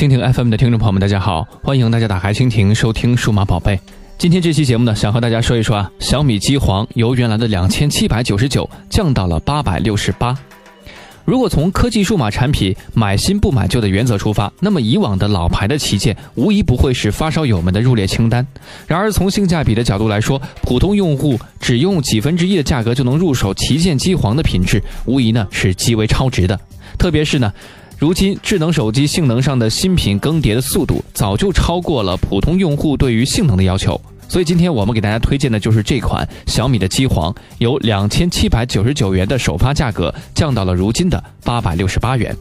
蜻蜓 FM 的听众朋友们，大家好，欢迎大家打开蜻蜓收听数码宝贝。今天这期节目呢，想和大家说一说啊，小米机皇由原来的两千七百九十九降到了八百六十八。如果从科技数码产品买新不买旧的原则出发，那么以往的老牌的旗舰无疑不会是发烧友们的入列清单。然而从性价比的角度来说，普通用户只用几分之一的价格就能入手旗舰机皇的品质，无疑呢是极为超值的。特别是呢，如今智能手机性能上的新品更迭的速度早就超过了普通用户对于性能的要求。所以今天我们给大家推荐的就是这款小米的机皇，由两千七百九十九元的首发价格降到了如今的八百六十八元。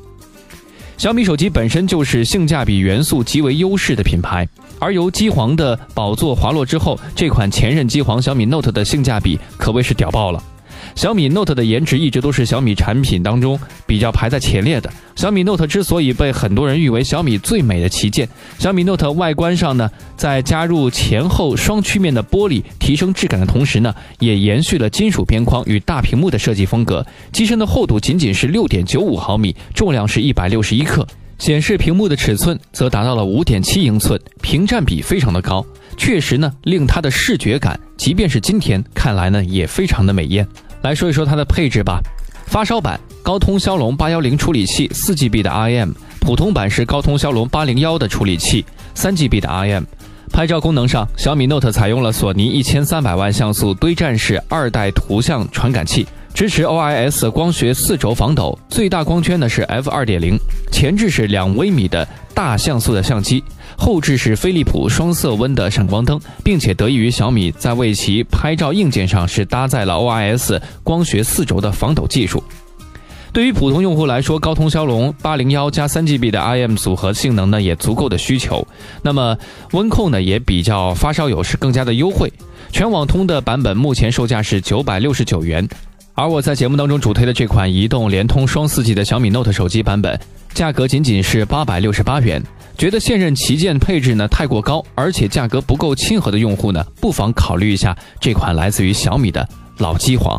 小米手机本身就是性价比元素极为优势的品牌，而由机皇的宝座滑落之后，这款前任机皇小米 Note 的性价比可谓是屌爆了。小米 Note 的颜值一直都是小米产品当中比较排在前列的。小米 Note 之所以被很多人誉为小米最美的旗舰，小米 Note 外观上呢，在加入前后双曲面的玻璃提升质感的同时呢，也延续了金属边框与大屏幕的设计风格。机身的厚度仅仅是六点九五毫米，重量是一百六十一克，显示屏幕的尺寸则达到了五点七英寸，屏占比非常的高，确实呢，令它的视觉感，即便是今天看来呢，也非常的美艳。来说一说它的配置吧，发烧版高通骁龙八幺零处理器，四 GB 的 RAM；普通版是高通骁龙八零幺的处理器，三 GB 的 RAM。拍照功能上，小米 Note 采用了索尼一千三百万像素堆栈式二代图像传感器。支持 OIS 光学四轴防抖，最大光圈呢是 f 二点零，前置是两微米的大像素的相机，后置是飞利浦双色温的闪光灯，并且得益于小米在为其拍照硬件上是搭载了 OIS 光学四轴的防抖技术。对于普通用户来说，高通骁龙八零幺加三 GB 的 I M 组合性能呢也足够的需求，那么温控呢也比较发烧友是更加的优惠。全网通的版本目前售价是九百六十九元。而我在节目当中主推的这款移动、联通双四 G 的小米 Note 手机版本，价格仅仅是八百六十八元。觉得现任旗舰配置呢太过高，而且价格不够亲和的用户呢，不妨考虑一下这款来自于小米的老机皇。